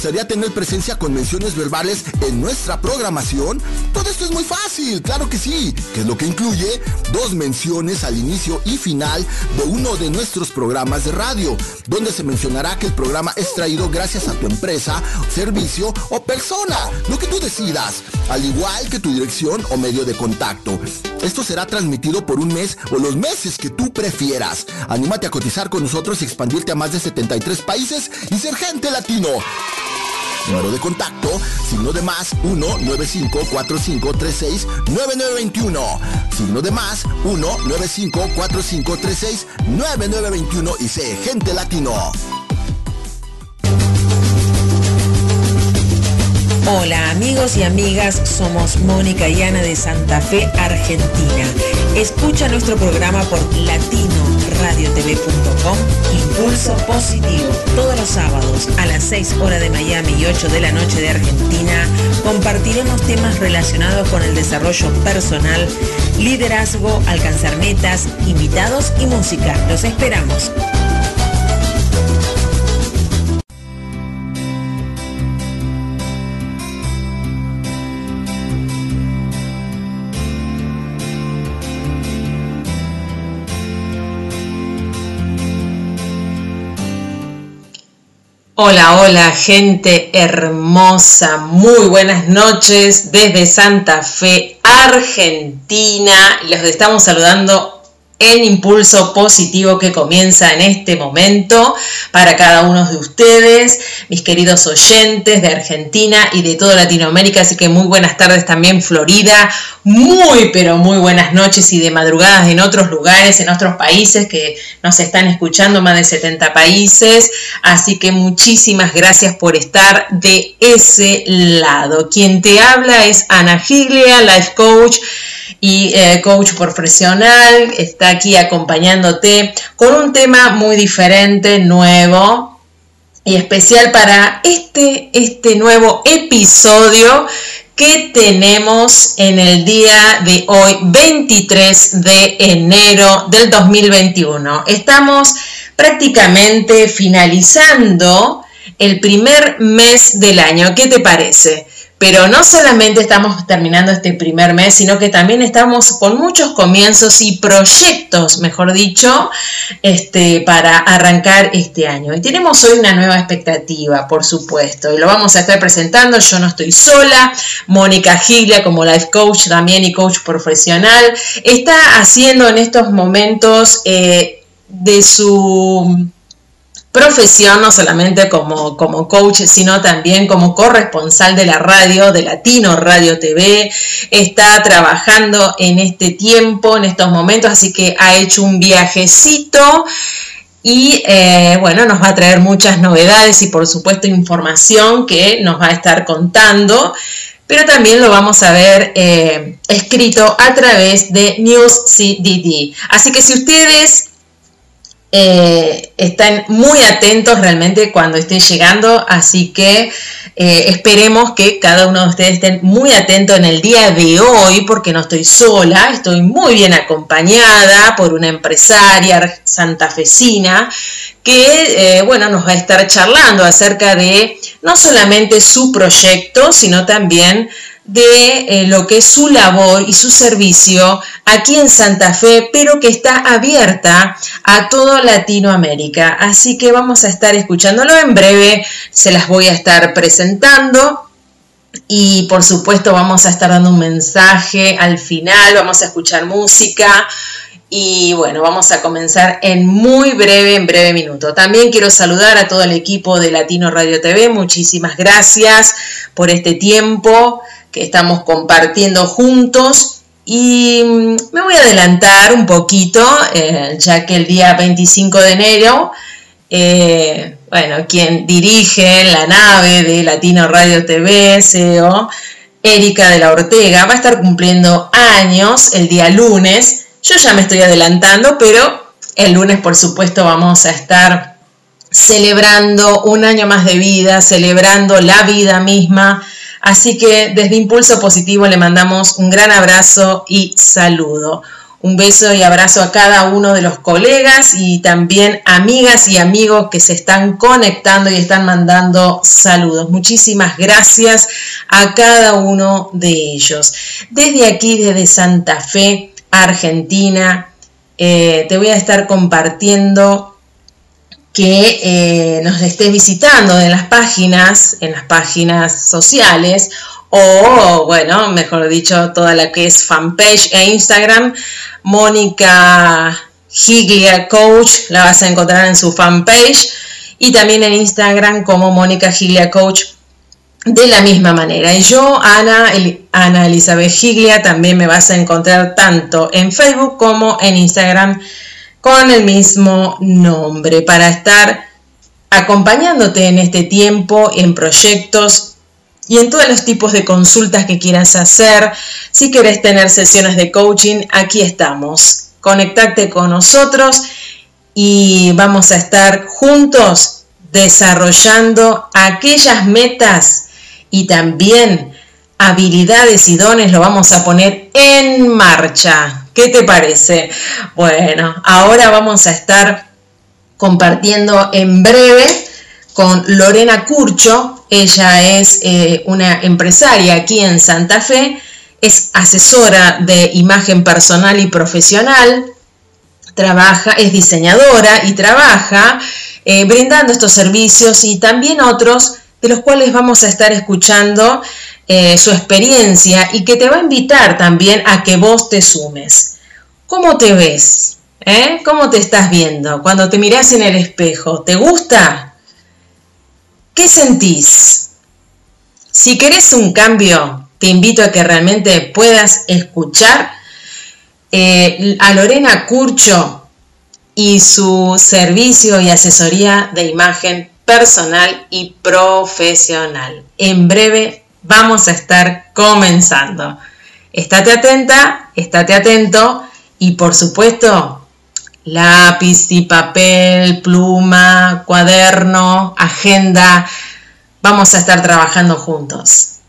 Gustaría tener presencia con menciones verbales en nuestra programación? Todo esto es muy fácil, claro que sí. ¿Qué es lo que incluye? Dos menciones al inicio y final de uno de nuestros programas de radio, donde se mencionará que el programa es traído gracias a tu empresa, servicio o persona, lo que tú decidas, al igual que tu dirección o medio de contacto. Esto será transmitido por un mes o los meses que tú prefieras. Anímate a cotizar con nosotros y expandirte a más de 73 países y ser gente latino. Número de contacto, signo de más 1-954536-9921. Signo de más 1-954536-9921 y sé gente latino. Hola amigos y amigas, somos Mónica y Ana de Santa Fe, Argentina. Escucha nuestro programa por latinoradiotv.com Impulso Positivo, todos los sábados a las 6 horas de Miami y 8 de la noche de Argentina. Compartiremos temas relacionados con el desarrollo personal, liderazgo, alcanzar metas, invitados y música. Los esperamos. Hola, hola, gente hermosa, muy buenas noches desde Santa Fe, Argentina. Los estamos saludando en impulso positivo que comienza en este momento para cada uno de ustedes, mis queridos oyentes de Argentina y de toda Latinoamérica. Así que muy buenas tardes también Florida, muy pero muy buenas noches y de madrugadas en otros lugares, en otros países que nos están escuchando, más de 70 países. Así que muchísimas gracias por estar de ese lado. Quien te habla es Ana Giglia, Life Coach y eh, coach profesional, está aquí acompañándote con un tema muy diferente, nuevo y especial para este, este nuevo episodio que tenemos en el día de hoy, 23 de enero del 2021. Estamos prácticamente finalizando el primer mes del año. ¿Qué te parece? Pero no solamente estamos terminando este primer mes, sino que también estamos con muchos comienzos y proyectos, mejor dicho, este, para arrancar este año. Y tenemos hoy una nueva expectativa, por supuesto, y lo vamos a estar presentando. Yo no estoy sola, Mónica Giglia como life coach también y coach profesional, está haciendo en estos momentos eh, de su profesión, no solamente como, como coach, sino también como corresponsal de la radio, de Latino Radio TV. Está trabajando en este tiempo, en estos momentos, así que ha hecho un viajecito y eh, bueno, nos va a traer muchas novedades y por supuesto información que nos va a estar contando. Pero también lo vamos a ver eh, escrito a través de News CDD. Así que si ustedes eh, están muy atentos realmente cuando estén llegando, así que eh, esperemos que cada uno de ustedes estén muy atentos en el día de hoy, porque no estoy sola, estoy muy bien acompañada por una empresaria santafesina que, eh, bueno, nos va a estar charlando acerca de no solamente su proyecto, sino también de eh, lo que es su labor y su servicio aquí en Santa Fe, pero que está abierta a toda Latinoamérica. Así que vamos a estar escuchándolo en breve, se las voy a estar presentando. Y por supuesto vamos a estar dando un mensaje al final, vamos a escuchar música, y bueno, vamos a comenzar en muy breve, en breve minuto. También quiero saludar a todo el equipo de Latino Radio TV. Muchísimas gracias por este tiempo que estamos compartiendo juntos. Y mm, me voy a adelantar un poquito, eh, ya que el día 25 de enero, eh, bueno, quien dirige la nave de Latino Radio TV, CEO, Erika de la Ortega, va a estar cumpliendo años el día lunes. Yo ya me estoy adelantando, pero el lunes, por supuesto, vamos a estar celebrando un año más de vida, celebrando la vida misma. Así que desde Impulso Positivo le mandamos un gran abrazo y saludo. Un beso y abrazo a cada uno de los colegas y también amigas y amigos que se están conectando y están mandando saludos. Muchísimas gracias a cada uno de ellos. Desde aquí, desde Santa Fe, Argentina, eh, te voy a estar compartiendo que eh, nos estés visitando en las páginas, en las páginas sociales o, bueno, mejor dicho, toda la que es fanpage e Instagram. Mónica Giglia Coach, la vas a encontrar en su fanpage y también en Instagram como Mónica Giglia Coach de la misma manera. Y yo, Ana, Ana Elizabeth Giglia, también me vas a encontrar tanto en Facebook como en Instagram con el mismo nombre para estar acompañándote en este tiempo en proyectos y en todos los tipos de consultas que quieras hacer. Si quieres tener sesiones de coaching, aquí estamos. Conectate con nosotros y vamos a estar juntos desarrollando aquellas metas y también habilidades y dones lo vamos a poner en marcha. ¿Qué te parece? Bueno, ahora vamos a estar compartiendo en breve con Lorena Curcho, ella es eh, una empresaria aquí en Santa Fe, es asesora de imagen personal y profesional, trabaja, es diseñadora y trabaja eh, brindando estos servicios y también otros de los cuales vamos a estar escuchando eh, su experiencia y que te va a invitar también a que vos te sumes. ¿Cómo te ves? ¿Cómo te estás viendo? Cuando te miras en el espejo, ¿te gusta? ¿Qué sentís? Si querés un cambio, te invito a que realmente puedas escuchar eh, a Lorena Curcho y su servicio y asesoría de imagen personal y profesional. En breve vamos a estar comenzando. Estate atenta, estate atento y por supuesto lápiz y papel, pluma, cuaderno, agenda. Vamos a estar trabajando juntos.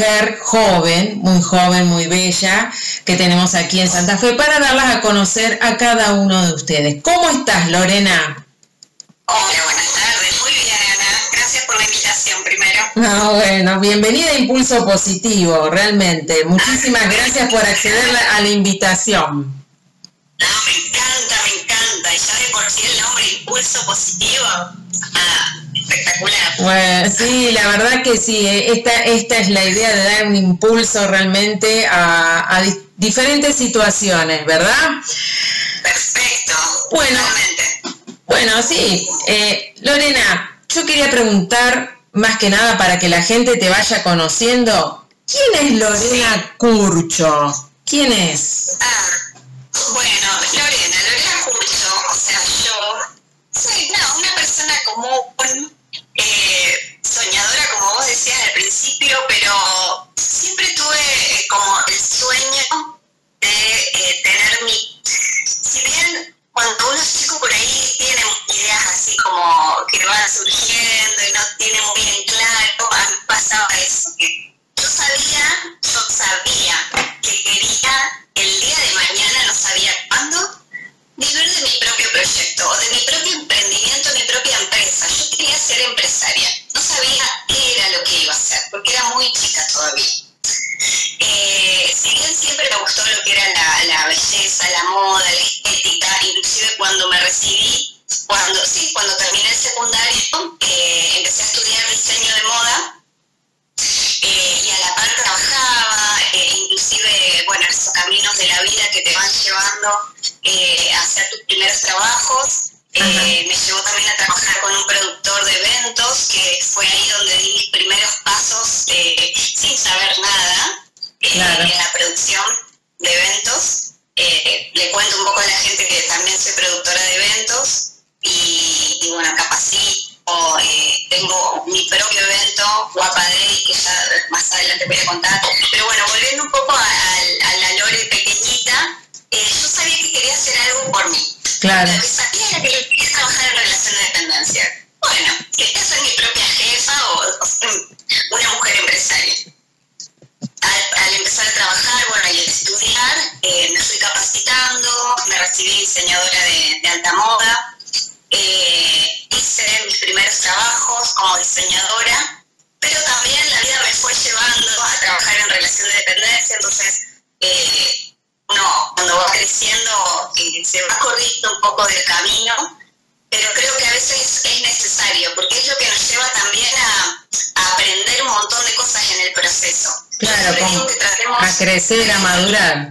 Mujer joven, muy joven, muy bella, que tenemos aquí en Santa Fe para darlas a conocer a cada uno de ustedes. ¿Cómo estás, Lorena? Hola, buenas tardes. Muy bien, Ana. Gracias por la invitación primero. Ah, bueno, bienvenida a Impulso Positivo, realmente. Muchísimas gracias por acceder a la invitación. No, me encanta, me encanta. Y ya de por sí el nombre Impulso Positivo. Ah, espectacular. Bueno, sí, la verdad que sí, eh, esta, esta es la idea de dar un impulso realmente a, diferentes situaciones, ¿verdad? Perfecto. Bueno, bueno sí. Eh, Lorena, yo quería preguntar más que nada para que la gente te vaya conociendo. ¿Quién es Lorena Curcho? ¿Quién es? Ah, bueno, Lorena Curcho, o sea, yo soy común, eh, soñadora, como vos decías al principio, pero siempre tuve eh, como el sueño de eh, tener mi... Si bien cuando uno es chico por ahí tiene ideas así como que van surgiendo y no tiene muy bien claro, a mí pasaba eso, yo sabía, yo sabía que quería el día de mañana, no sabía cuándo, vivir de mi propio proyecto o de mi propio emprendimiento, mi propia empresa. Yo quería ser empresaria. No sabía qué era lo que iba a hacer, porque era muy chica todavía. Eh, si bien siempre me gustó lo que era la, belleza, la moda, la estética, inclusive cuando me recibí, cuando sí, cuando terminé el secundario, eh, empecé a estudiar diseño de moda eh, y a la par trabajaba, eh, inclusive, bueno, esos caminos de la vida que te van llevando eh, a tus primeros trabajos. Eh, me llevó también a trabajar con un productor de eventos, que fue ahí donde di mis primeros pasos sin saber nada eh, en la producción de eventos. le cuento un poco a la gente que también soy productora de eventos y, y bueno, capacito tengo mi propio evento, Guapa Day, que ya más adelante voy a contar. Pero bueno, volviendo un poco a, a la Lore pequeñita, yo sabía que quería hacer algo por mí. Claro. Sabía que Pangrango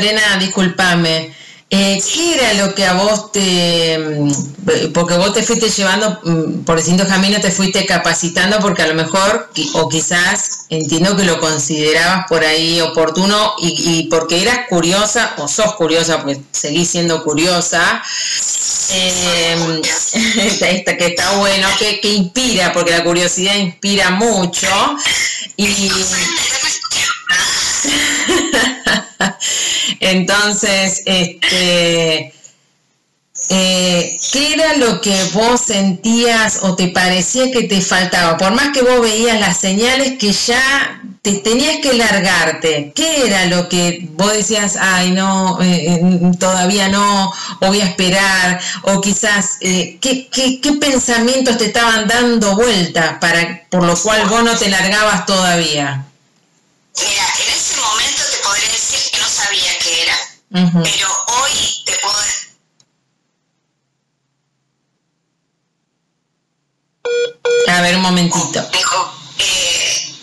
Lorena, discúlpame, eh, ¿qué era lo que a vos te, mm, porque vos te fuiste llevando mm, por distintos caminos, te fuiste capacitando porque a lo mejor, o quizás entiendo que lo considerabas por ahí oportuno y, porque eras curiosa, o sos curiosa, porque seguís siendo curiosa, eh, que está bueno, que, que inspira, porque la curiosidad inspira mucho. Y, Entonces, este, eh, ¿qué era lo que vos sentías o te parecía que te faltaba? Por más que vos veías las señales que ya te tenías que largarte, ¿qué era lo que vos decías, ay, no, eh, eh, todavía no, o voy a esperar, o quizás, ¿qué, qué, pensamientos te estaban dando vuelta para, por lo cual vos no te largabas todavía? Mira, en ese momento pero hoy te puedo decir... A ver, un momentito. Dijo, eh,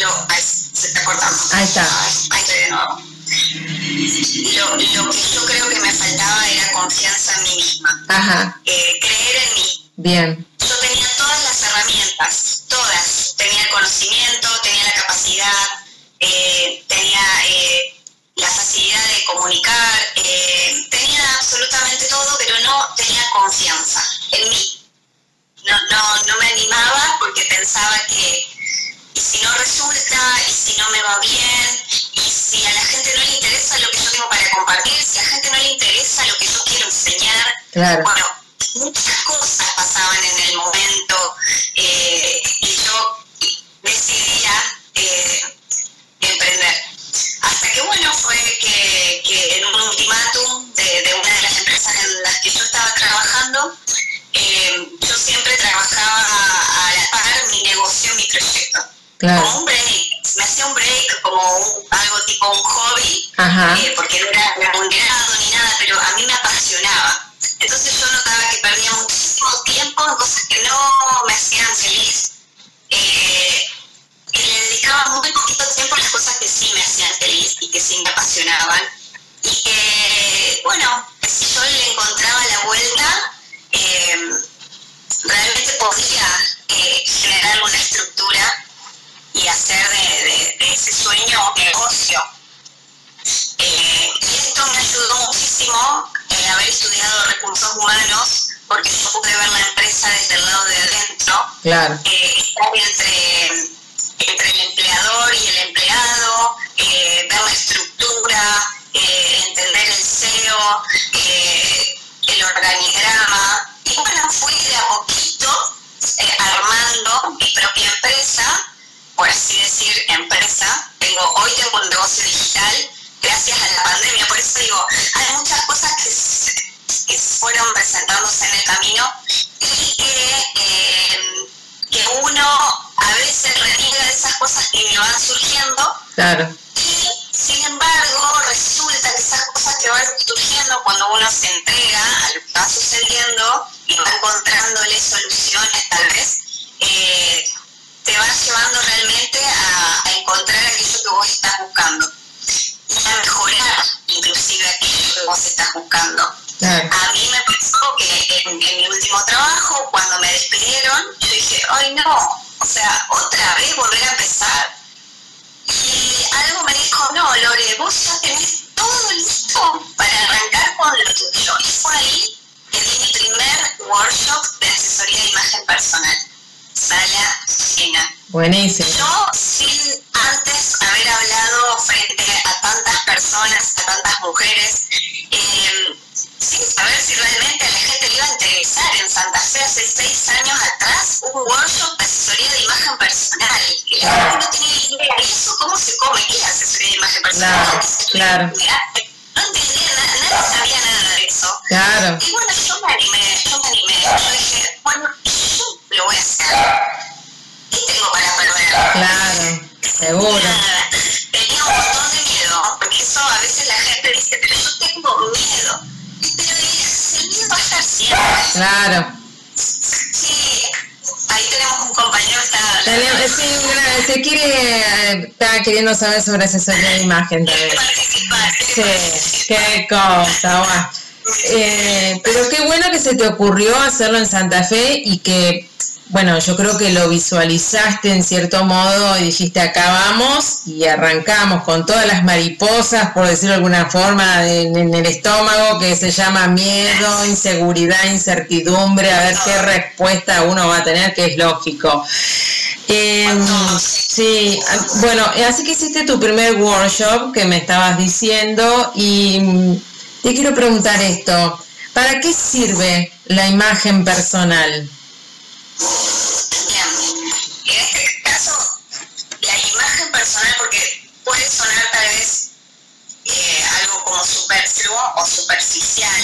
lo, se está cortando. Ahí está. Ahí estoy de nuevo. Lo, lo, que yo creo que me faltaba era confianza en mí misma. Ajá. Eh, creer en mí. Bien. Yo tenía todas las herramientas, todas. Tenía el conocimiento, tenía la capacidad, eh, tenía eh, la facilidad de comunicar, eh, tenía absolutamente todo, pero no tenía confianza en mí. No, no, no me animaba porque pensaba que y si no resulta, y si no me duermo bien, y si a la gente no le interesa lo que yo tengo para compartir, si a la gente no le interesa lo que yo quiero enseñar, bueno, muchas cosas pasaban en el momento eh, y yo decidía eh, emprender. Hasta que bueno, fue que, que en un ultimátum de, de, una de las empresas en las que yo estaba trabajando, eh, yo siempre trabajaba a, a la par mi negocio, mi proyecto. Como un break, me hacía un break como un, algo tipo un hobby, eh, porque no era remunerado ni nada, pero a mí me apasionaba. Entonces yo notaba que perdía muchísimo tiempo en cosas que no me hacían feliz. Eh, y le dedicaba muy poquito tiempo a las cosas que sí me hacían feliz y que sí me apasionaban. Y que, bueno, si yo le encontraba la vuelta, eh, realmente podía eh, generar una estructura y hacer de, de, ese sueño negocio. Eh, y esto me ayudó muchísimo el haber estudiado recursos humanos, porque yo pude ver la empresa desde el lado de adentro, claro. eh, estar entre, entre el empleador y el empleado, eh, ver la estructura, eh, entender el SEO, eh, el organigrama. Y bueno, fui de a poquito eh, armando mi propia empresa, por así decir, empresa. Tengo, hoy tengo un negocio digital gracias a la pandemia. Por eso digo, hay muchas cosas que, que fueron presentándose en el camino y que, que uno a veces reniega de esas cosas que me van surgiendo. Claro. Y sin embargo, resulta que esas cosas que van surgiendo cuando uno se entrega a lo que va sucediendo y va encontrándole soluciones tal vez, eh, te va llevando realmente a, a encontrar aquello que vos estás buscando y a mejorar inclusive aquello que vos estás buscando. Claro. A mí me pasó que en, en, mi último trabajo, cuando me despidieron, yo dije, ay no, o sea, otra vez volver a empezar. Y algo me dijo, no, Lore, vos ya tenés todo listo para arrancar con lo tuyo. Y fue ahí que di mi primer workshop de asesoría de imagen personal. Sala llena. Buenísimo. Yo, sin antes haber hablado frente a tantas personas, a tantas mujeres, Claro, está queriendo saber sobre asesoría de imagen también. participar. Sí, qué cosa, guau. Eh, pero qué bueno que se te ocurrió hacerlo en Santa Fe y que, bueno, yo creo que lo visualizaste en cierto modo y dijiste acá vamos y arrancamos con todas las mariposas, por decirlo de alguna forma, en, en el estómago que se llama miedo, inseguridad, incertidumbre, a ver qué respuesta uno va a tener, que es lógico. Eh, sí, bueno, así que hiciste tu primer workshop que me estabas diciendo y te quiero preguntar esto, ¿para qué sirve la imagen personal? Bien, en este caso, la imagen personal, porque puede sonar tal vez eh, algo como superfluo o superficial.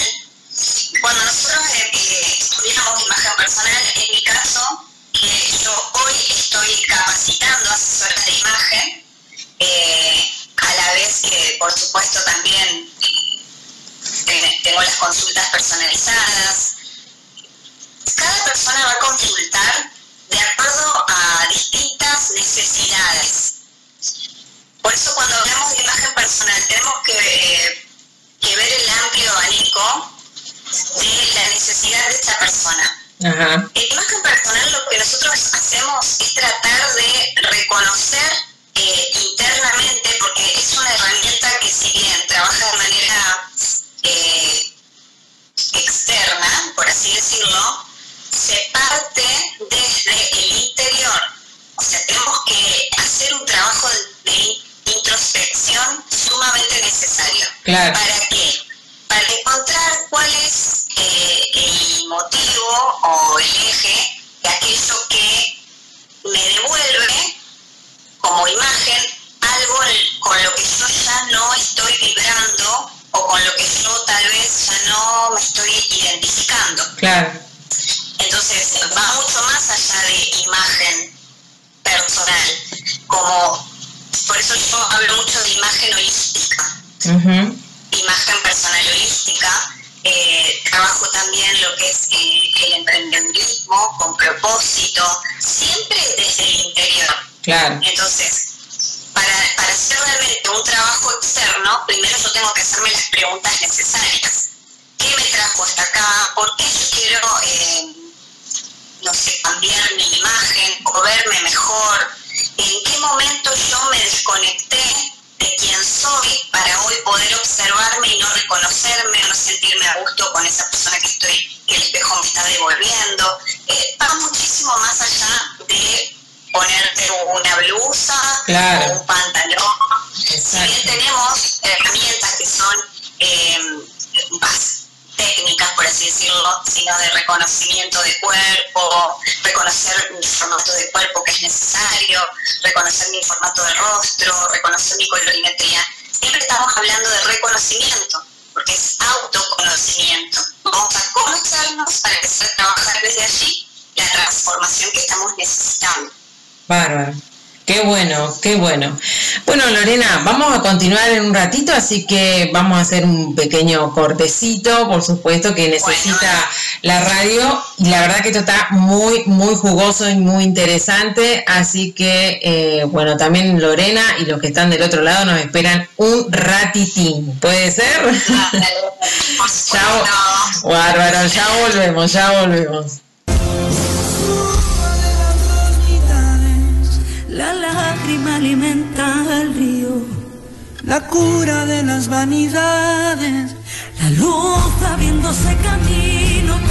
Cuando nosotros eh, eh, estudiamos imagen personal, en mi caso, que yo hoy estoy capacitando asesoras de imagen, eh, a la vez que, por supuesto, también tengo las consultas personalizadas. Cada persona va a consultar de acuerdo a distintas necesidades. Por eso cuando hablamos de imagen personal tenemos que, eh, que ver el amplio abanico de la necesidad de esta persona. Ajá. El imagen personal lo que nosotros hacemos es tratar de reconocer eh, internamente, porque es una herramienta que si bien trabaja de manera eh, externa, por así decirlo, se parte desde el interior. O sea, tenemos que hacer un trabajo de, introspección sumamente necesario. ¿Para qué? Para encontrar cuál es eh, el motivo o el eje de aquello que me devuelve como imagen algo con lo que yo ya no estoy vibrando o con lo que yo tal vez ya no me estoy identificando. Claro. Entonces va mucho más allá de imagen personal, como por eso yo hablo mucho de imagen holística. Imagen personal holística. Eh, trabajo también lo que es eh, el emprendedurismo con propósito, siempre desde el interior. Claro. Entonces, para, para hacer realmente un trabajo externo, primero yo tengo que hacerme las preguntas necesarias. ¿Qué me trajo hasta acá? ¿Por qué yo quiero, eh, no sé, cambiar mi imagen o verme mejor? ¿En qué momento yo me desconecté de quién soy para hoy poder observarme y no reconocerme o no sentirme a gusto con esa persona que estoy, que el espejo me está devolviendo? Eh, va muchísimo más allá de ponerte una blusa o un reconocer mi formato de rostro, reconocer mi colorimetría. Siempre estamos hablando de reconocimiento, porque es autoconocimiento. Vamos a conocernos para empezar a trabajar desde allí la transformación que estamos necesitando. Bárbaro. Qué bueno, qué bueno. Bueno, Lorena, vamos a continuar en un ratito, así que vamos a hacer un pequeño cortecito, por supuesto, que necesita la radio. Y la verdad que esto está muy, muy jugoso y muy interesante. Así que, eh, bueno, también Lorena y los que están del otro lado nos esperan un ratitín. ¿Puede ser? Chao. Bárbaro, ya volvemos, ya volvemos. La lágrima alimenta el río, la cura de las vanidades, la luz abriéndose camino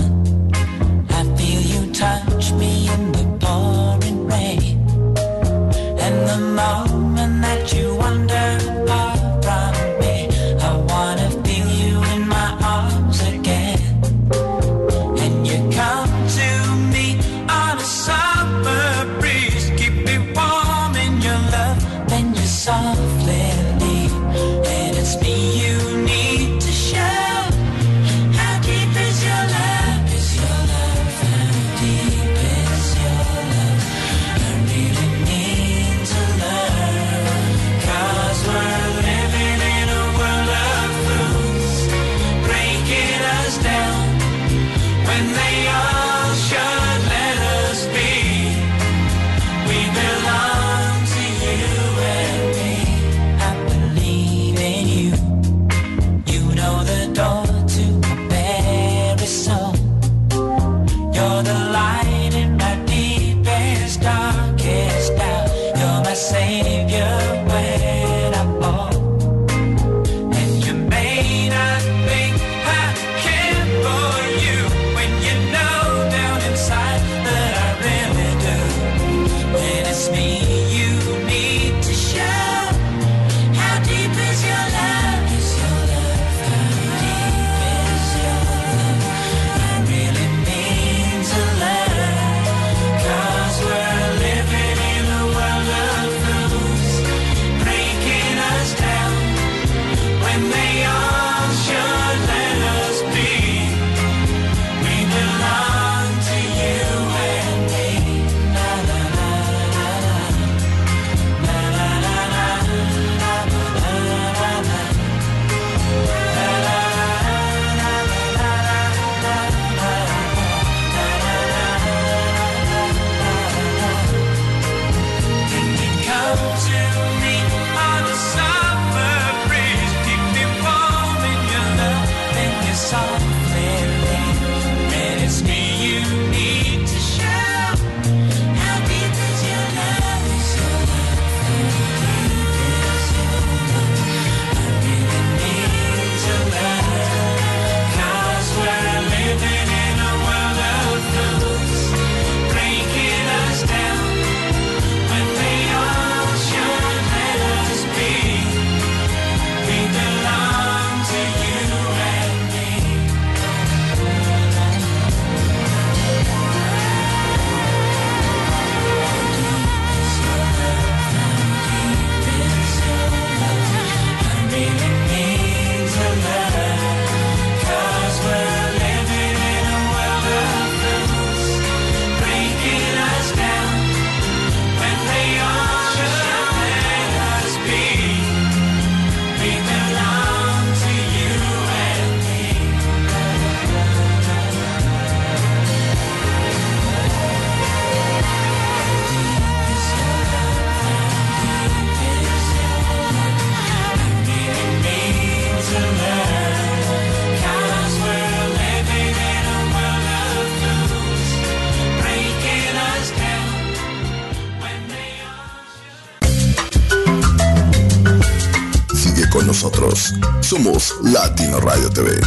con nosotros. Somos Latino Radio TV.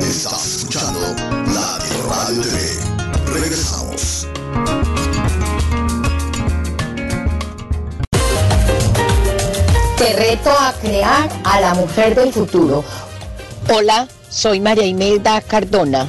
Estás escuchando Latino Radio TV. Regresamos. Te reto a crear a la mujer del futuro. Hola, soy María Imelda Cardona,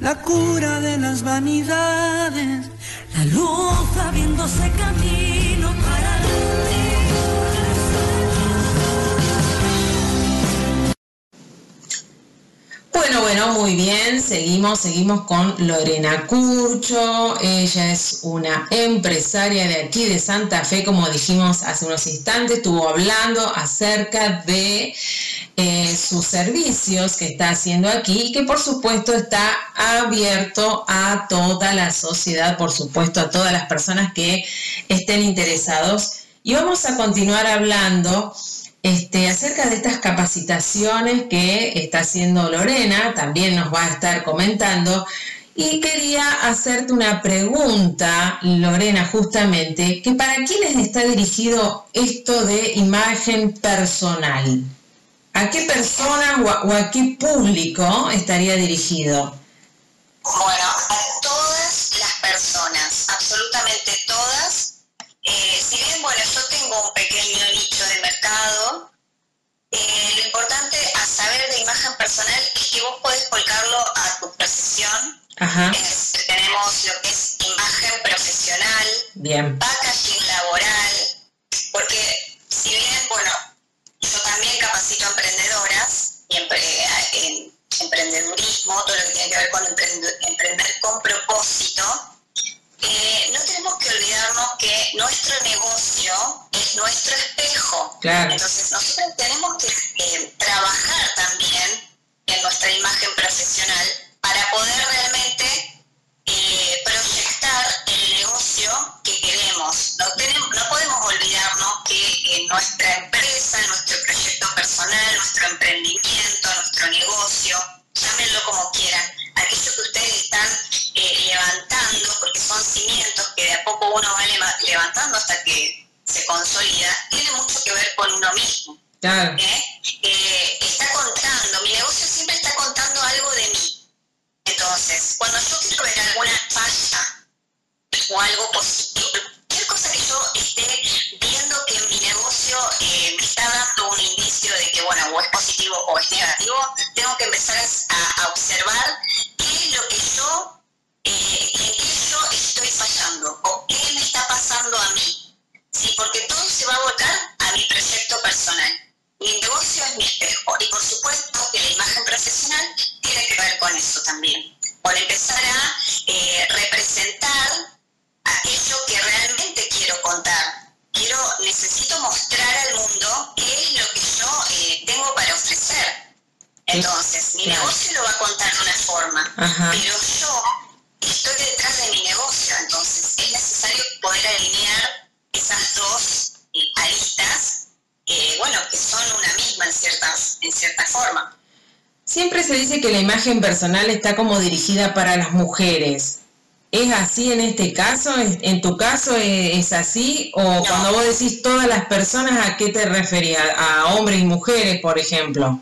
la cura de las vanidades, la luz abriéndose camino para el Bueno, bueno, muy bien. Seguimos, seguimos con Lorena Curcho. Ella es una empresaria de aquí de Santa Fe, como dijimos hace unos instantes, estuvo hablando acerca de eh, sus servicios que está haciendo aquí y que por supuesto está abierto a toda la sociedad, por supuesto a todas las personas que estén interesados. Y vamos a continuar hablando este, acerca de estas capacitaciones que está haciendo Lorena, también nos va a estar comentando. Y quería hacerte una pregunta, Lorena, justamente, que para quiénes está dirigido esto de imagen personal. ¿A qué persona o a, o a qué público estaría dirigido? Bueno, a todas las personas, absolutamente todas. Eh, si bien, bueno, yo tengo un pequeño nicho de mercado, eh, lo importante a saber de imagen personal es que vos podés volcarlo a tu profesión. Ajá, Es- tenemos lo que es imagen profesional, bien. packaging laboral, porque si bien, bueno, yo también capacito a emprendedoras y empre- en emprendedurismo, todo lo que tiene que ver con emprende- emprender con propósito, eh, no tenemos que olvidarnos que nuestro negocio es nuestro espejo. Claro. Entonces nosotros tenemos que eh, trabajar también en nuestra imagen profesional para poder realmente eh, proyectar el negocio que queremos. No, tenemos, no podemos olvidarnos que en nuestra empresa, nuestro proyecto personal, nuestro emprendimiento, nuestro negocio, llámenlo como quieran, aquello que ustedes están eh, levantando, porque son cimientos que de a poco uno va leva- levantando hasta que se consolida, tiene mucho que ver con uno mismo. Claro, ¿eh? Eh, está contando, mi negocio siempre está contando algo de mí. Entonces, cuando yo quiero ver alguna falla o algo positivo, cualquier cosa que yo esté viendo que mi negocio eh, me está dando un indicio de que, bueno, o es positivo o es negativo, tengo que empezar a, observar qué es lo que yo, eh, en qué yo estoy fallando que la imagen personal está como dirigida para las mujeres. ¿Es así en este caso? ¿Es- ¿En tu caso es, es así? ¿O cuando vos decís todas las personas, a qué te referías? ¿A hombres y mujeres, por ejemplo?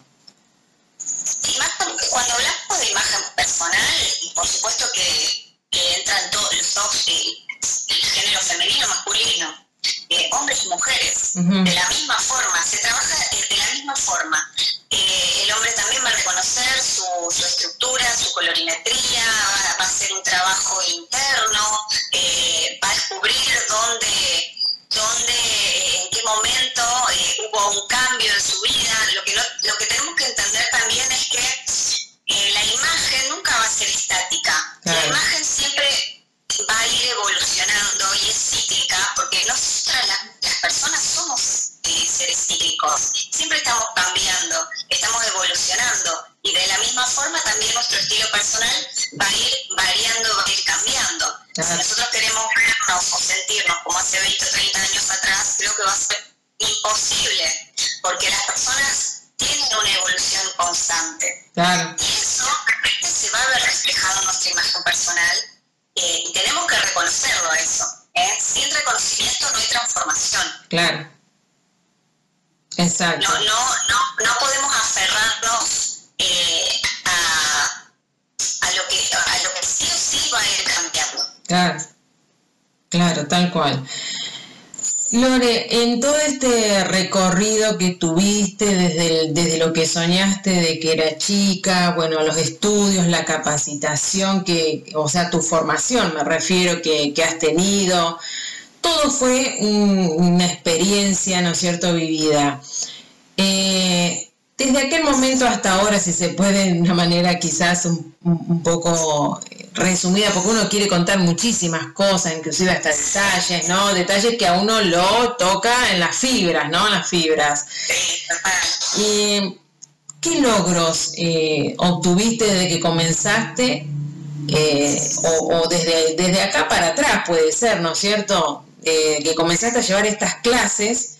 Hombres y mujeres, de la misma forma, se trabaja de la misma forma. Eh, el hombre también va a reconocer su, su estructura, su colorimetría, va, va a hacer un trabajo interno, eh, va a descubrir dónde, dónde en qué momento eh, hubo un cambio en su vida. Lo que, no- lo que tenemos que entender también es que eh, la imagen nunca va a ser estática. La imagen siempre va a ir evolucionando y es cíclica, porque nosotras las personas somos eh, seres cíclicos, siempre estamos cambiando, estamos evolucionando y de la misma forma también nuestro estilo personal va a ir variando, va a ir cambiando. Si nosotros queremos vernos o sentirnos como hace 20 o 30 años atrás, creo que va a ser imposible, porque las personas tienen una evolución constante. Y eso este se va a ver reflejado en nuestra imagen personal eh, y tenemos que reconocerlo eso. ¿eh? Sin reconocimiento no hay transformación. Claro. Exacto. No, no, no, no podemos aferrarnos eh, a, a, lo que, a lo que sí o sí va a ir cambiando. Claro, claro, tal cual. Lore, en todo este recorrido que tuviste desde, desde lo que soñaste de que era chica, bueno, los estudios, la capacitación, que, o sea, tu formación, me refiero, que, que has tenido, todo fue una experiencia, ¿no es cierto?, vivida. Eh, desde aquel momento hasta ahora, si se puede de una manera quizás un, un, poco resumida, porque uno quiere contar muchísimas cosas, inclusive hasta detalles, ¿no? Detalles que a uno lo toca en las fibras, ¿no? En las fibras. Y, ¿Qué logros eh, obtuviste desde que comenzaste? Eh, o, o desde, desde acá para atrás puede ser, ¿no es cierto? Eh, que comenzaste a llevar estas clases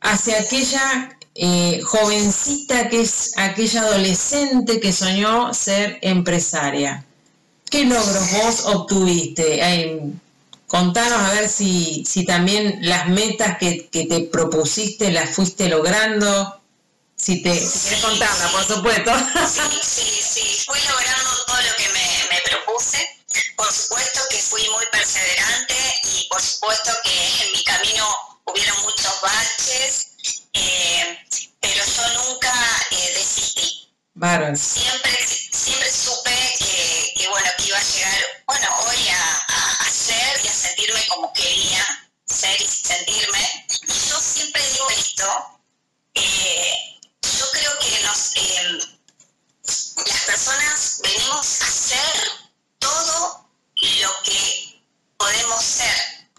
hacia aquella eh, jovencita que es aquella adolescente que soñó ser empresaria. ¿Qué logros vos obtuviste? Eh, contanos a ver si, si también las metas que, que, te propusiste las fuiste logrando. Si te si quieres contarla, por supuesto. Sí, sí, sí, fui logrando todo lo que me, me propuse. Por supuesto que fui muy perseverante y por supuesto que en mi camino hubieron muchos baches, eh, pero yo nunca eh, desistí. Baron. Siempre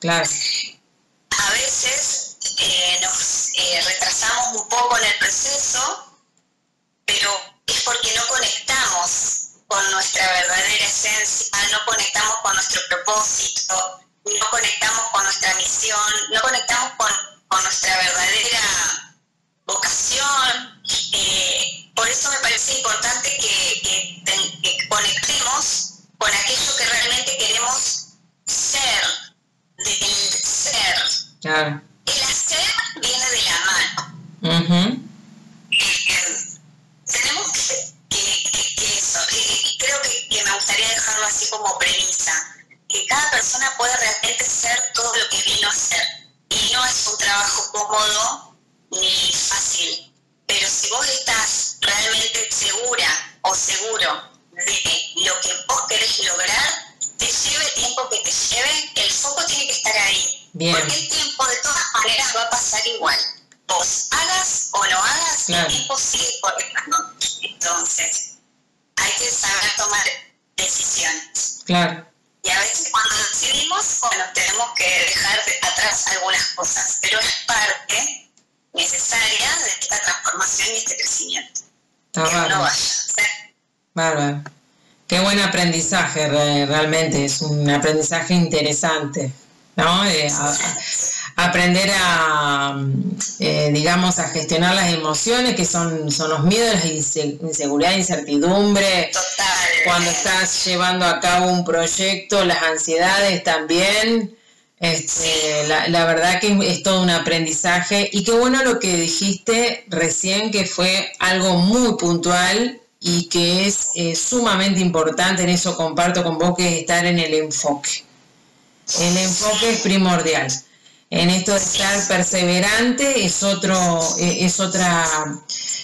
Claro. Cosas, pero es parte necesaria de esta transformación y este crecimiento. Está que bárbaro. vaya. ¿sí? Bárbaro. Qué buen aprendizaje realmente, es un aprendizaje interesante, ¿no? Eh, a aprender a, eh, digamos, a gestionar las emociones, que son, son los miedos, la inseguridad, incertidumbre. Total. Cuando estás llevando a cabo un proyecto, las ansiedades también. Este, la, verdad que es todo un aprendizaje y qué bueno lo que dijiste recién, que fue algo muy puntual y que es eh, sumamente importante, en eso comparto con vos, que es estar en el enfoque. El enfoque es primordial. En esto de estar perseverante es otro, eh, es otra,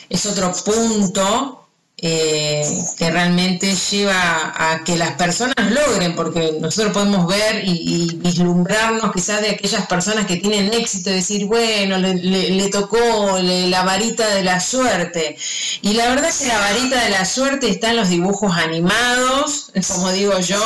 es otro punto eh, que realmente lleva a que las personas logren, porque nosotros podemos ver y, vislumbrarnos quizás de aquellas personas que tienen éxito, decir, bueno, le, tocó la varita de la suerte. Y la verdad es que la varita de la suerte está en los dibujos animados, como digo yo.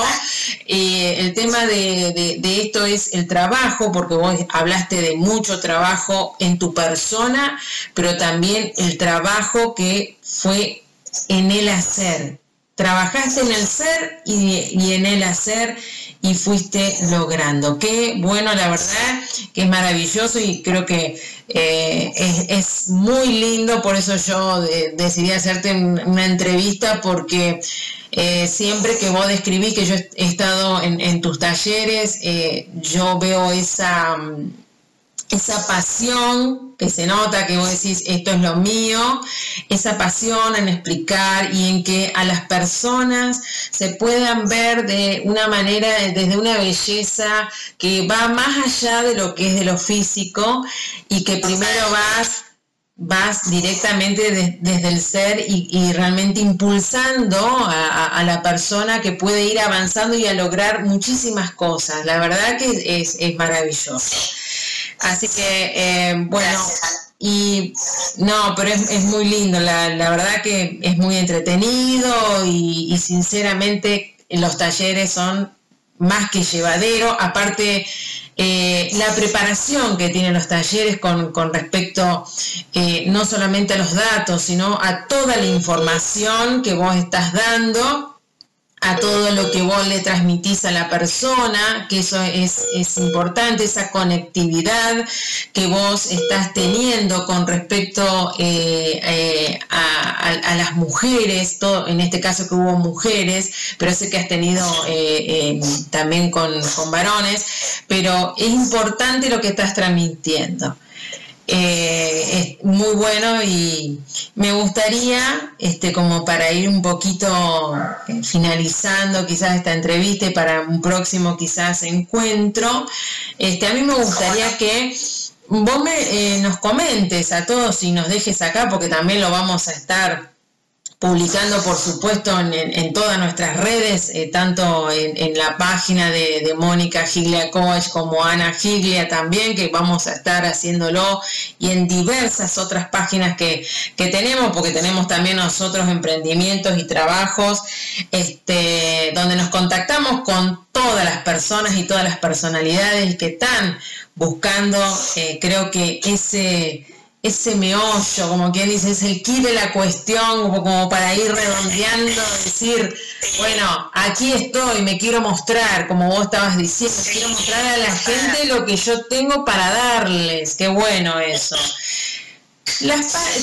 El tema de esto es el trabajo, porque vos hablaste de mucho trabajo en tu persona, pero también el trabajo que fue en el hacer. Trabajaste en el ser y, y, en el hacer y fuiste logrando. Qué bueno, la verdad, que es maravilloso y creo que eh, es, muy lindo, por eso yo decidí hacerte una entrevista porque eh, siempre que vos describís que yo he estado en, tus talleres, eh, yo veo esa esa pasión que se nota, que vos decís, esto es lo mío, esa pasión en explicar y en que a las personas se puedan ver de una manera, desde una belleza que va más allá de lo que es de lo físico y que primero vas vas directamente desde el ser y, realmente impulsando a, la persona que puede ir avanzando y a lograr muchísimas cosas. La verdad que es, es maravilloso. Así que, eh, bueno, y no, pero es, muy lindo, la, verdad que es muy entretenido y, sinceramente los talleres son más que llevadero, aparte eh, la preparación que tienen los talleres con, respecto eh, no solamente a los datos, sino a toda la información que vos estás dando a todo lo que vos le transmitís a la persona, que eso es, importante, esa conectividad que vos estás teniendo con respecto eh, eh, a, las mujeres, todo, en este caso que hubo mujeres, pero sé que has tenido eh, también con, con varones, pero es importante lo que estás transmitiendo. Eh, es muy bueno y me gustaría, este, como para ir un poquito eh, finalizando quizás esta entrevista y para un próximo quizás encuentro, este, a mí me gustaría que vos me, eh, nos comentes a todos y nos dejes acá porque también lo vamos a estar publicando, por supuesto, en, todas nuestras redes, eh, tanto en, la página de, Mónica Giglia Coach como Ana Giglia también, que vamos a estar haciéndolo, y en diversas otras páginas que, tenemos, porque tenemos también nosotros emprendimientos y trabajos, este, donde nos contactamos con todas las personas y todas las personalidades que están buscando, eh, creo que ese ese meollo, como quien dice, es el kit de la cuestión, como, para ir redondeando, decir, bueno, aquí estoy, me quiero mostrar, como vos estabas diciendo, quiero mostrar a la gente lo que yo tengo para darles, qué bueno eso.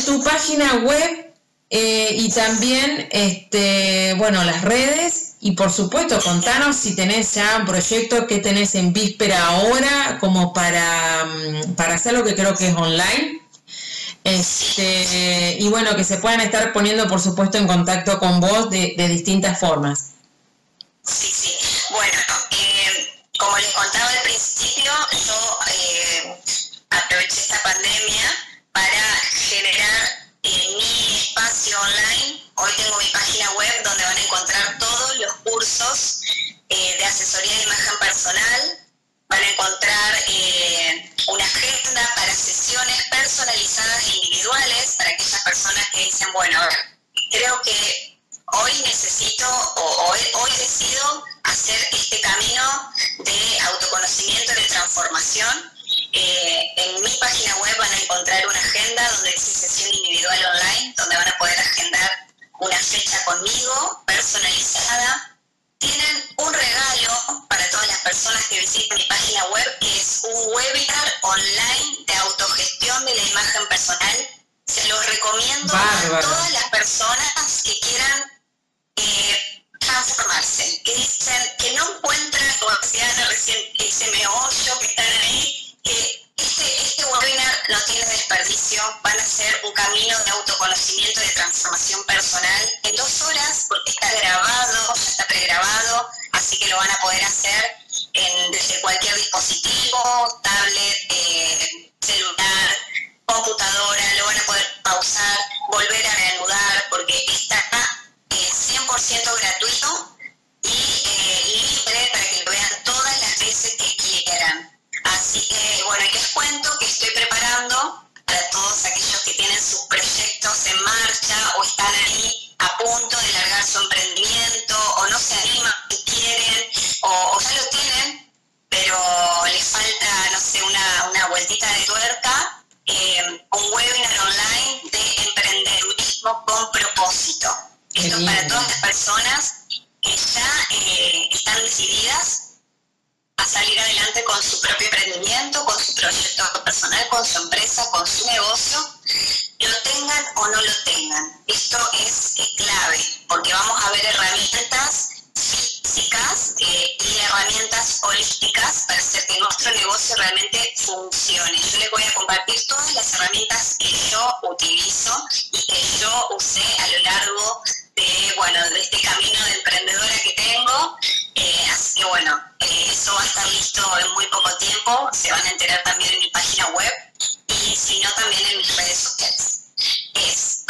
tu página web eh, y también, este, bueno, las redes y por supuesto contanos si tenés ya un proyecto que tenés en víspera ahora como para, mm, para hacer lo que creo que es online. Este, y bueno, que se puedan estar poniendo, por supuesto, en contacto con vos de, distintas formas. Sí, sí. Bueno, eh, como les contaba al principio, yo eh, aproveché esta pandemia para generar eh, mi espacio online. Hoy tengo mi página web donde van a encontrar todos los cursos de asesoría de imagen personal. Van a encontrar una agenda para sesiones personalizadas e individuales para aquellas personas que dicen, bueno, creo que hoy necesito o hoy, decido hacer este camino de autoconocimiento, de transformación. Eh, en mi página web van a encontrar una agenda donde dice sesión individual online, donde van a poder agendar una fecha conmigo personalizada tienen un regalo para todas las personas que visiten mi página web, que es un webinar online de autogestión de la imagen personal. Se los recomiendo a todas las personas que quieran eh, transformarse, que dicen que no encuentran, como decía recién, ese meollo que están van a ser un camino de autoconocimiento y de transformación personal en dos horas, porque está grabado, ya está pregrabado, así que lo van a poder hacer desde cualquier dispositivo, tablet, eh, celular, computadora, lo van a poder pausar, volver a reanudar, porque está 100% eh, gratuito y eh, libre para que lo vean todas las veces que quieran. Así que, bueno, les cuento que estoy preparando para todos aquellos que tienen sus proyectos en marcha o están ahí a punto de largar su emprendimiento o no se animan, y quieren o, ya lo tienen, pero les falta, no sé, una, una vueltita de tuerca, eh, un webinar online de emprendedurismo con propósito. Esto es para todas las personas que ya eh, están decididas a salir adelante con su propio emprendimiento, con su proyecto personal, con su empresa, con su negocio, lo tengan o no lo tengan. Esto es eh, clave, porque vamos a ver herramientas físicas eh, y herramientas holísticas para hacer que nuestro negocio realmente funcione. Yo les voy a compartir todas las herramientas que yo utilizo y que yo usé a lo largo de, bueno, de este camino de emprendedora que tengo. Eh, así que bueno, eh, eso va a estar listo en muy poco tiempo. Se van a enterar también en mi página web y si no también en mis redes sociales. Es,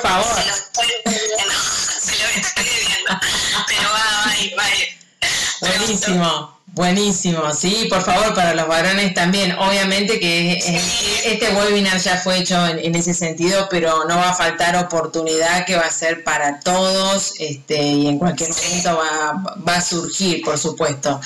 Por favor. Se lo estoy pidiendo, se lo estoy pidiendo. Pero va, va, va. Buenísimo. Buenísimo, sí, por favor, para los varones también. Obviamente que este webinar ya fue hecho en, ese sentido, pero no va a faltar oportunidad que va a ser para todos este, y en cualquier momento va, va a surgir, por supuesto.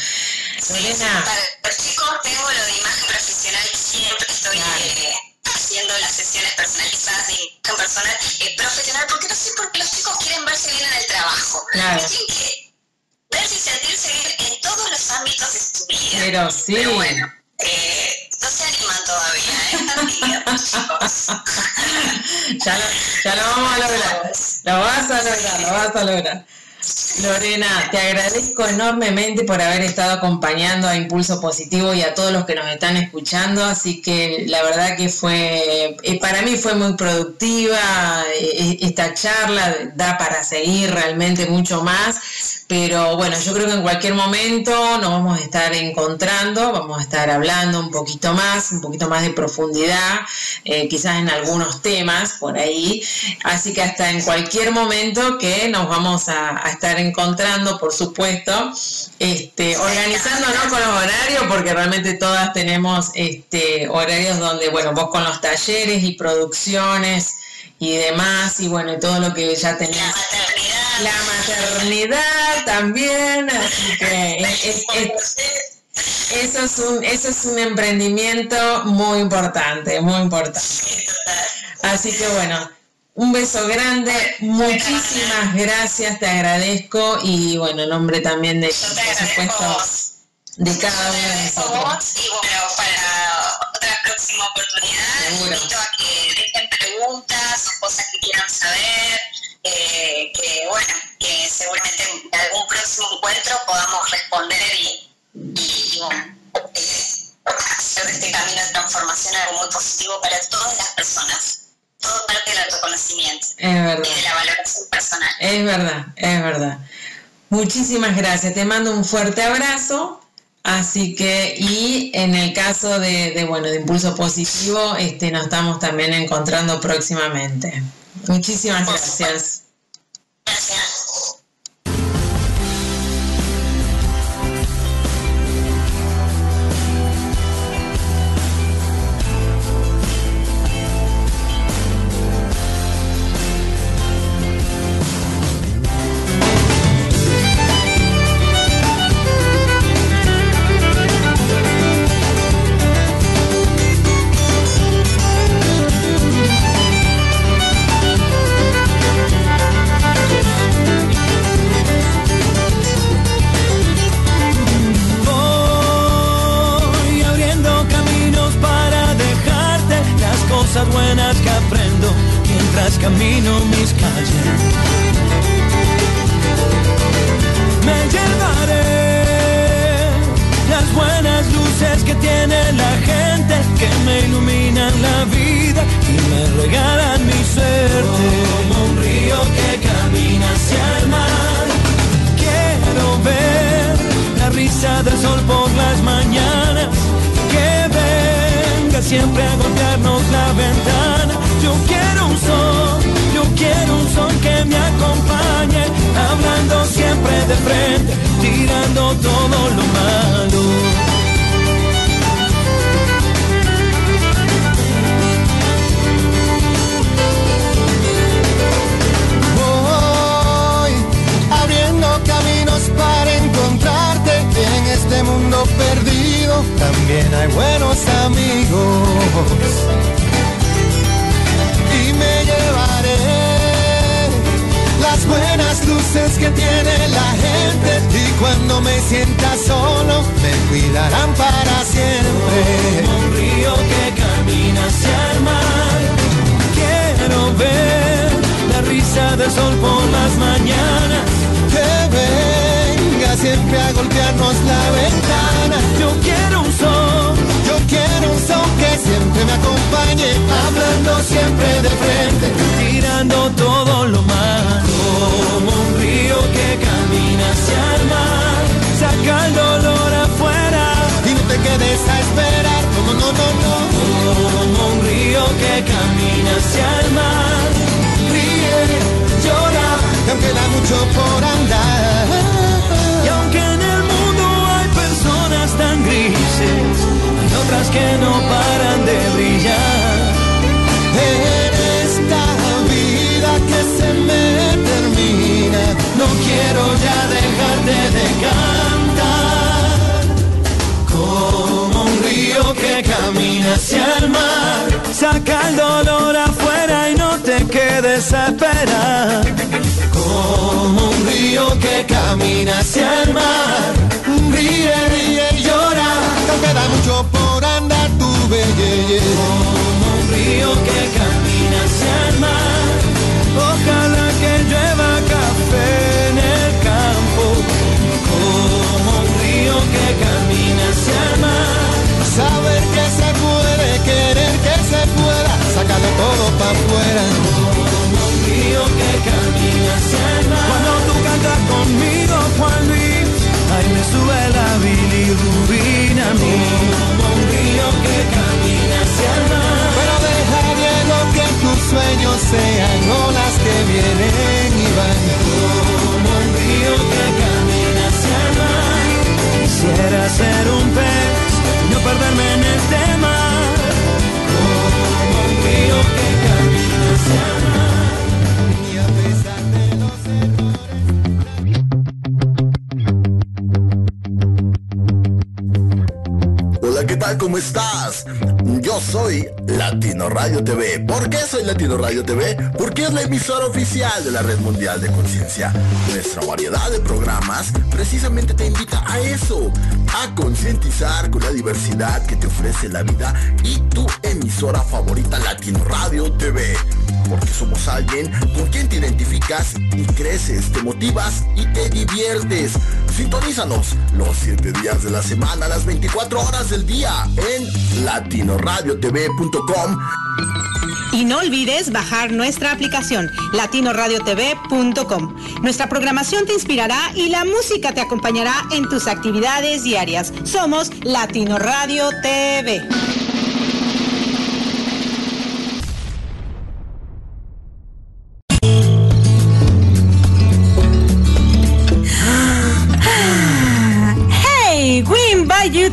Lorena. Para los chicos tengo lo de imagen profesional, siempre estoy eh, haciendo las sesiones personalizadas de imagen personal eh, profesional, porque no sé por qué los chicos quieren verse bien en el trabajo. Claro verse y sentirse bien en todos los ámbitos de su vida. Pero sí. Pero bueno, eh, no se animan todavía, ¿eh? Están chicos. ya, lo, ya lo vamos a lograr. Lo vas a lograr, lo vas a lograr. Lorena, te agradezco enormemente por haber estado acompañando a Impulso Positivo y a todos los que nos están escuchando, así que la verdad que fue, eh, para mí fue muy productiva eh, esta charla, da para seguir realmente mucho más, pero bueno, yo creo que en cualquier momento nos vamos a estar encontrando, vamos a estar hablando un poquito más, un poquito más de profundidad, eh, quizás en algunos temas por ahí, así que hasta en cualquier momento que nos vamos a estar encontrando, por supuesto, este, organizándonos con los horarios, porque realmente todas tenemos este, horarios donde, bueno, vos con los talleres y producciones y demás, y bueno, todo lo que ya tenés. La maternidad. también, así que eso es un, eso es un emprendimiento muy importante, muy importante. Así que bueno, un beso grande, muchísimas gracias, te agradezco y bueno, en nombre también de, por supuesto, de cada uno de nosotros. Y bueno, para otra próxima oportunidad, invito a que dejen preguntas o cosas que quieran saber, eh, que bueno, que seguramente en algún próximo encuentro podamos responder y, y, bueno, eh, hacer de este camino de transformación algo muy positivo para todas las personas todo parte del autoconocimiento y de la valoración personal. Es verdad, es verdad. Muchísimas gracias, te mando un fuerte abrazo. Así que, y en el caso de, de, bueno, de Impulso Positivo, este, nos estamos también encontrando próximamente. Muchísimas gracias. Siempre de frente. tirando todo lo malo. Como un río que camina hacia el mar. Saca el dolor afuera. Y no te quedes a esperar, no, no, no. Como un río que camina hacia el mar. Ríe, llora, que aunque da mucho por andar. Y aunque en el mundo hay personas tan grises, hay otras que no paran de brillar. No quiero ya dejarte de cantar. Como un río que camina hacia el mar. Saca el dolor afuera y no te quedes a esperar. Como un río que camina hacia el mar. Ríe, ríe y llora, que aunque da mucho por andar tu belleza. Como un río que camina todo para afuera. Como un río que camina hacia el mar. Cuando tú cantas conmigo, Juan Luis, ahí me sube la bilirrubina a mí. Como un río que camina hacia el mar. Pero deja Diego que tus sueños sean olas que vienen y van. Como un río que camina hacia el mar. Quisiera ser un pez no perderme en este soy Latino Radio TV. ¿Por qué soy Latino Radio TV? Porque es la emisora oficial de la Red Mundial de Conciencia. Nuestra variedad de programas precisamente te invita a eso, a concientizar con la diversidad que te ofrece la vida y tu emisora favorita Latino Radio TV. Porque somos alguien con quien te identificas y creces, te motivas y te diviertes. Sintonízanos los 7 días de la semana, las 24 horas del día en latinoradiotv.com. Y no olvides bajar nuestra aplicación latinoradiotv.com. Nuestra programación te inspirará y la música te acompañará en tus actividades diarias. Somos Latino Radio TV.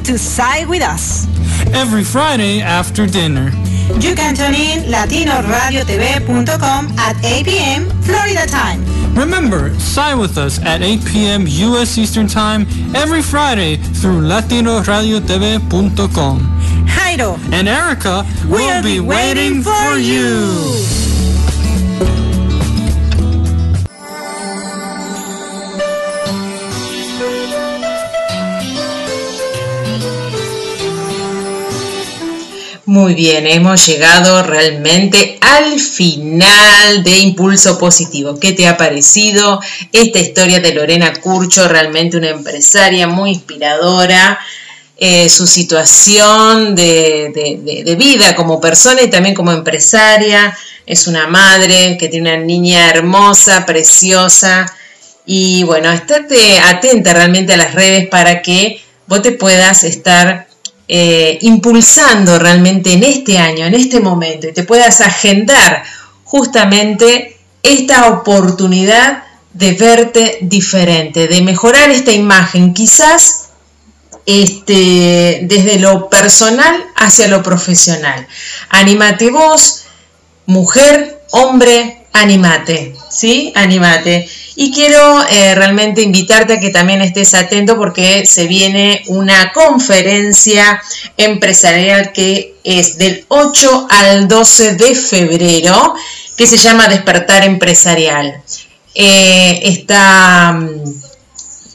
To side with us. every Friday after dinner. You can tune in latinoradiotv.com at 8 p.m. Florida time. Remember, sign with us at 8 p.m. U.S. Eastern Time every Friday through latinoradiotv.com. Jairo, And Erica will we'll be waiting for you. Muy bien, hemos llegado realmente al final de Impulso Positivo. ¿Qué te ha parecido esta historia de Lorena Curcho? Realmente una empresaria muy inspiradora. Eh, su situación de, de- vida como persona y también como empresaria. Es una madre que tiene una niña hermosa, preciosa. Y bueno, estate atenta realmente a las redes para que vos te puedas estar eh, impulsando realmente en este año, en este momento, y te puedas agendar justamente esta oportunidad de verte diferente, de mejorar esta imagen, quizás este, desde lo personal hacia lo profesional. Anímate vos, mujer, hombre, animate, ¿sí? Animate. Y quiero eh, realmente invitarte a que también estés atento porque se viene una conferencia empresarial que es del 8 al 12 de febrero, que se llama Despertar Empresarial. Eh, está mm,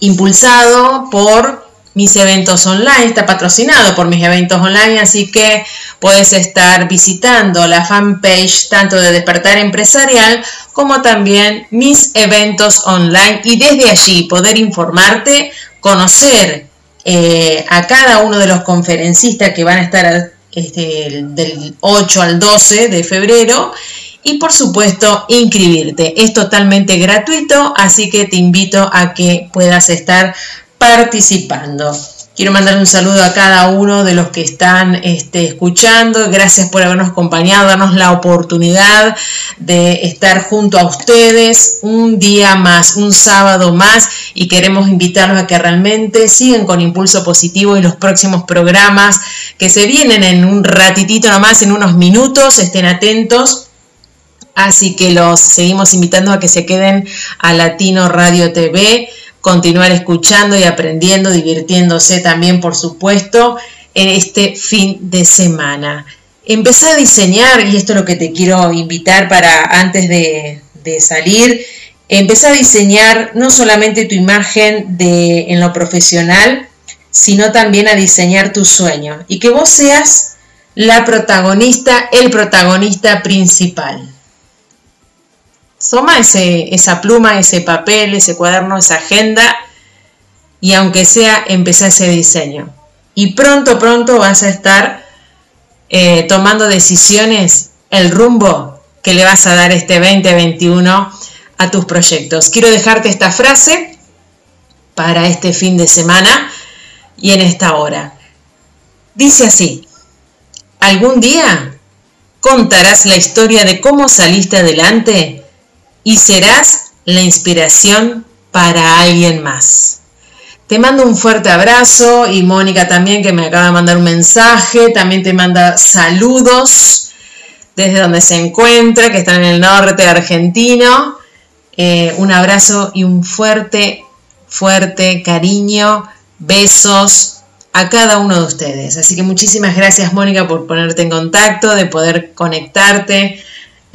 impulsado por mis eventos online, está patrocinado por mis eventos online, así que puedes estar visitando la fanpage tanto de Despertar Empresarial como también mis eventos online y desde allí poder informarte, conocer eh, a cada uno de los conferencistas que van a estar este, del 8 al 12 de febrero y por supuesto inscribirte. Es totalmente gratuito, así que te invito a que puedas estar participando. Quiero mandar un saludo a cada uno de los que están este, escuchando. Gracias por habernos acompañado, darnos la oportunidad de estar junto a ustedes un día más, un sábado más. Y queremos invitarlos a que realmente sigan con Impulso Positivo y los próximos programas que se vienen en un ratitito nomás, en unos minutos. Estén atentos. Así que los seguimos invitando a que se queden a Latino Radio TV continuar escuchando y aprendiendo, divirtiéndose también, por supuesto, en este fin de semana. Empecé a diseñar, y esto es lo que te quiero invitar para antes de, salir, empecé a diseñar no solamente tu imagen de, en lo profesional, sino también a diseñar tu sueño y que vos seas la protagonista, el protagonista principal. Toma ese, esa pluma, ese papel, ese cuaderno, esa agenda y aunque sea empezar ese diseño. Y pronto, pronto vas a estar eh, tomando decisiones, el rumbo que le vas a dar este 2021 a tus proyectos. Quiero dejarte esta frase para este fin de semana y en esta hora. Dice así, algún día contarás la historia de cómo saliste adelante y serás la inspiración para alguien más. Te mando un fuerte abrazo y Mónica también que me acaba de mandar un mensaje, también te manda saludos desde donde se encuentra, que está en el norte argentino. Eh, un abrazo y un fuerte, fuerte cariño, besos a cada uno de ustedes. Así que muchísimas gracias Mónica por ponerte en contacto, de poder conectarte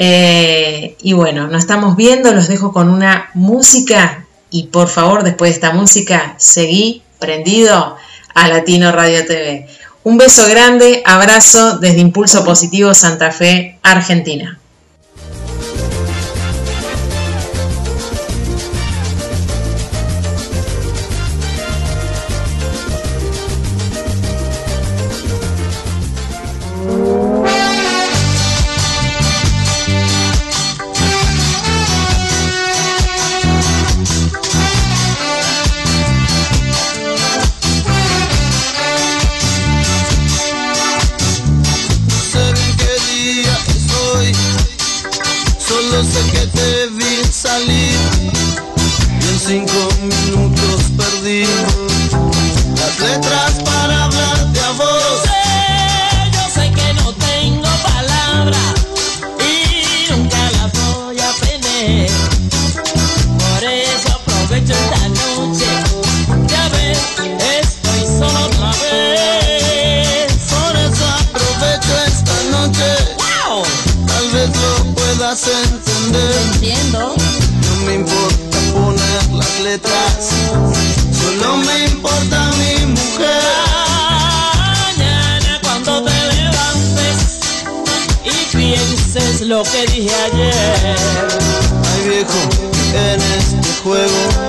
eh, y bueno, nos estamos viendo, los dejo con una música y por favor, después de esta música, seguí prendido a Latino Radio TV. Un beso grande, abrazo desde Impulso Positivo Santa Fe, Argentina. Juego